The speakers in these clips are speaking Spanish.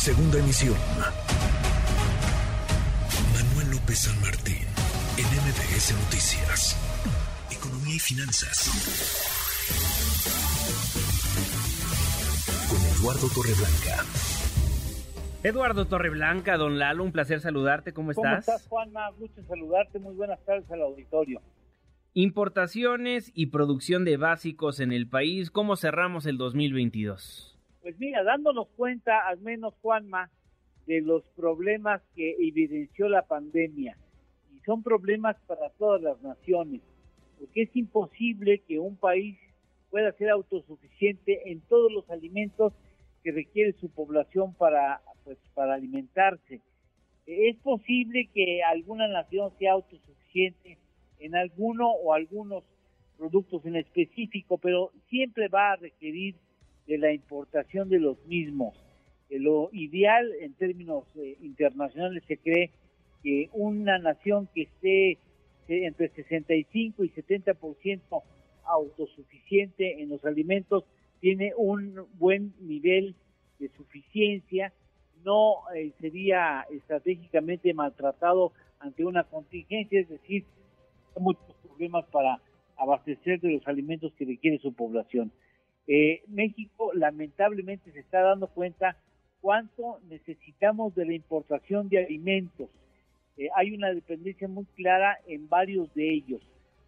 Segunda emisión. Manuel López San Martín, en MBS Noticias. Economía y finanzas. Con Eduardo Torreblanca. Eduardo Torreblanca, don Lalo, un placer saludarte. ¿Cómo estás? ¿Cómo estás, Juanma? Mucho saludarte. Muy buenas tardes al auditorio. Importaciones y producción de básicos en el país, ¿cómo cerramos el 2022? Pues mira, dándonos cuenta, al menos Juanma, de los problemas que evidenció la pandemia. Y son problemas para todas las naciones, porque es imposible que un país pueda ser autosuficiente en todos los alimentos que requiere su población para, pues, para alimentarse. Es posible que alguna nación sea autosuficiente en alguno o algunos productos en específico, pero siempre va a requerir de la importación de los mismos. lo ideal en términos eh, internacionales se cree que una nación que esté eh, entre 65 y 70% autosuficiente en los alimentos tiene un buen nivel de suficiencia, no eh, sería estratégicamente maltratado ante una contingencia, es decir, muchos problemas para abastecer de los alimentos que requiere su población. Eh, México lamentablemente se está dando cuenta cuánto necesitamos de la importación de alimentos. Eh, hay una dependencia muy clara en varios de ellos.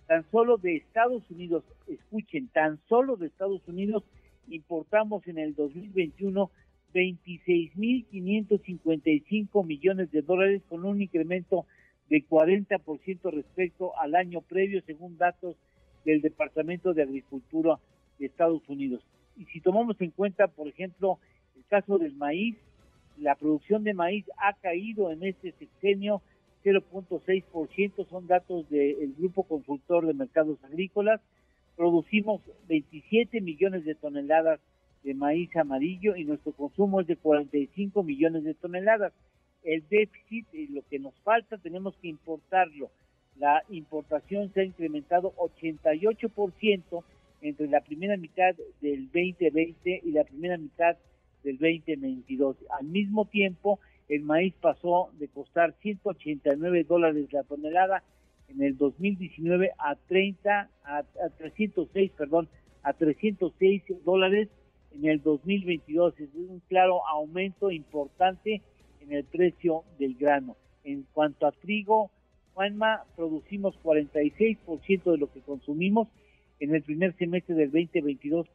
Tan solo de Estados Unidos, escuchen, tan solo de Estados Unidos importamos en el 2021 26.555 millones de dólares con un incremento de 40% respecto al año previo, según datos del Departamento de Agricultura Estados Unidos. Y si tomamos en cuenta, por ejemplo, el caso del maíz, la producción de maíz ha caído en este sexenio 0.6%, son datos del Grupo Consultor de Mercados Agrícolas. Producimos 27 millones de toneladas de maíz amarillo y nuestro consumo es de 45 millones de toneladas el déficit y lo que nos falta tenemos que importarlo. La importación se ha incrementado 88% entre la primera mitad del 2020 y la primera mitad del 2022. Al mismo tiempo, el maíz pasó de costar 189 dólares la tonelada en el 2019 a 30 a, a 306, perdón, a 306 dólares en el 2022. Es un claro aumento importante en el precio del grano. En cuanto a trigo, Juanma, producimos 46% de lo que consumimos. En el primer semestre del 2022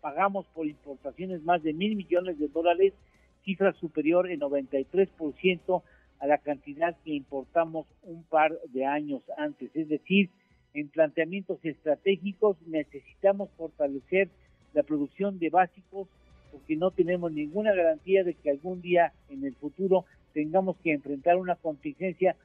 pagamos por importaciones más de mil millones de dólares, cifra superior en 93% a la cantidad que importamos un par de años antes. Es decir, en planteamientos estratégicos necesitamos fortalecer la producción de básicos porque no tenemos ninguna garantía de que algún día en el futuro tengamos que enfrentar una contingencia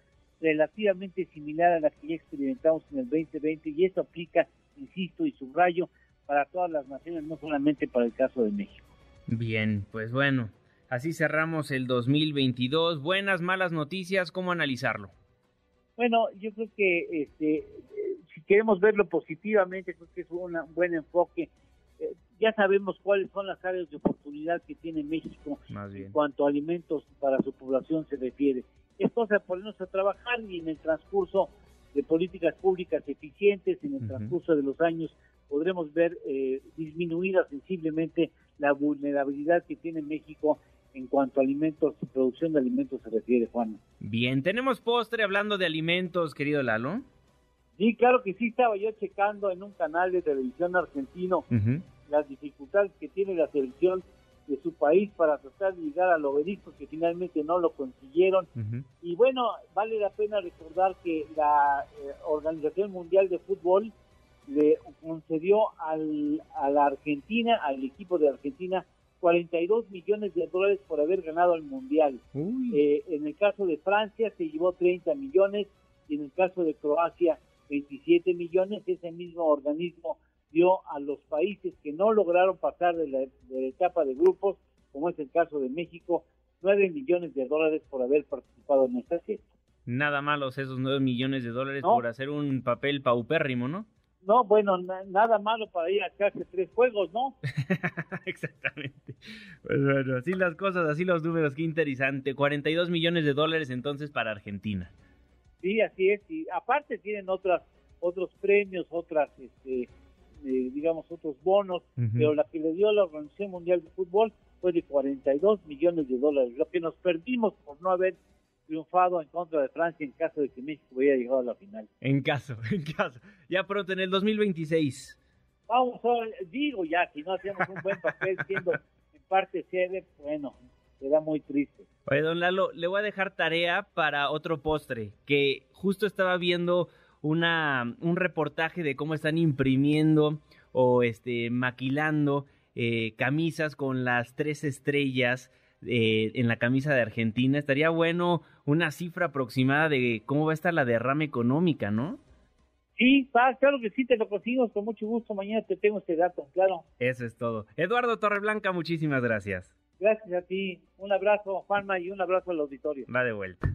relativamente similar a la que ya experimentamos en el 2020 y eso aplica, insisto y subrayo, para todas las naciones, no solamente para el caso de México. Bien, pues bueno, así cerramos el 2022. Buenas, malas noticias, ¿cómo analizarlo? Bueno, yo creo que este, eh, si queremos verlo positivamente, creo que es un buen enfoque ya sabemos cuáles son las áreas de oportunidad que tiene México en cuanto a alimentos para su población se refiere. Es cosa de ponernos a trabajar y en el transcurso de políticas públicas eficientes, en el transcurso de los años, podremos ver eh, disminuida sensiblemente la vulnerabilidad que tiene México en cuanto a alimentos y producción de alimentos se refiere, Juan. Bien, tenemos postre hablando de alimentos, querido Lalo. Sí, claro que sí, estaba yo checando en un canal de televisión argentino las dificultades que tiene la selección de su país para tratar de llegar al obelisco que finalmente no lo consiguieron. Y bueno, vale la pena recordar que la eh, Organización Mundial de Fútbol le concedió al, a la Argentina, al equipo de Argentina, 42 millones de dólares por haber ganado el Mundial. Eh, en el caso de Francia se llevó 30 millones y en el caso de Croacia 27 millones. Ese mismo organismo dio a los países que no lograron pasar de la, etapa de grupos, como es el caso de México, nueve millones de dólares por haber participado en esta fiesta. Nada malos esos nueve millones de dólares por hacer un papel paupérrimo, ¿no? No, bueno, nada malo para ir a echarse tres juegos, ¿no? Exactamente. Pues bueno, así las cosas, así los números, qué interesante. 42 millones de dólares entonces para Argentina. Sí, así es. Y aparte tienen otras, otros premios, otras, este, eh, digamos, otros bonos, pero la que le dio la Organización Mundial de Fútbol fue de 42 millones de dólares, lo que nos perdimos por no haber triunfado en contra de Francia en caso de que México hubiera llegado a la final. En caso, en caso. Ya pronto, en el 2026. Vamos, digo ya, si no hacemos un buen papel siendo en parte sede, bueno, será muy triste. Oye, don Lalo, le voy a dejar tarea para otro postre, que justo estaba viendo una, un reportaje de cómo están imprimiendo o este maquilando eh, camisas con las tres estrellas eh, en la camisa de Argentina. Estaría bueno una cifra aproximada de cómo va a estar la derrama económica, ¿no? Sí, claro que sí, te lo consigo con mucho gusto. Mañana te tengo este dato, claro. Eso es todo. Eduardo Torreblanca, muchísimas gracias. Gracias a ti. Un abrazo, Juanma, y un abrazo al auditorio. Va de vuelta.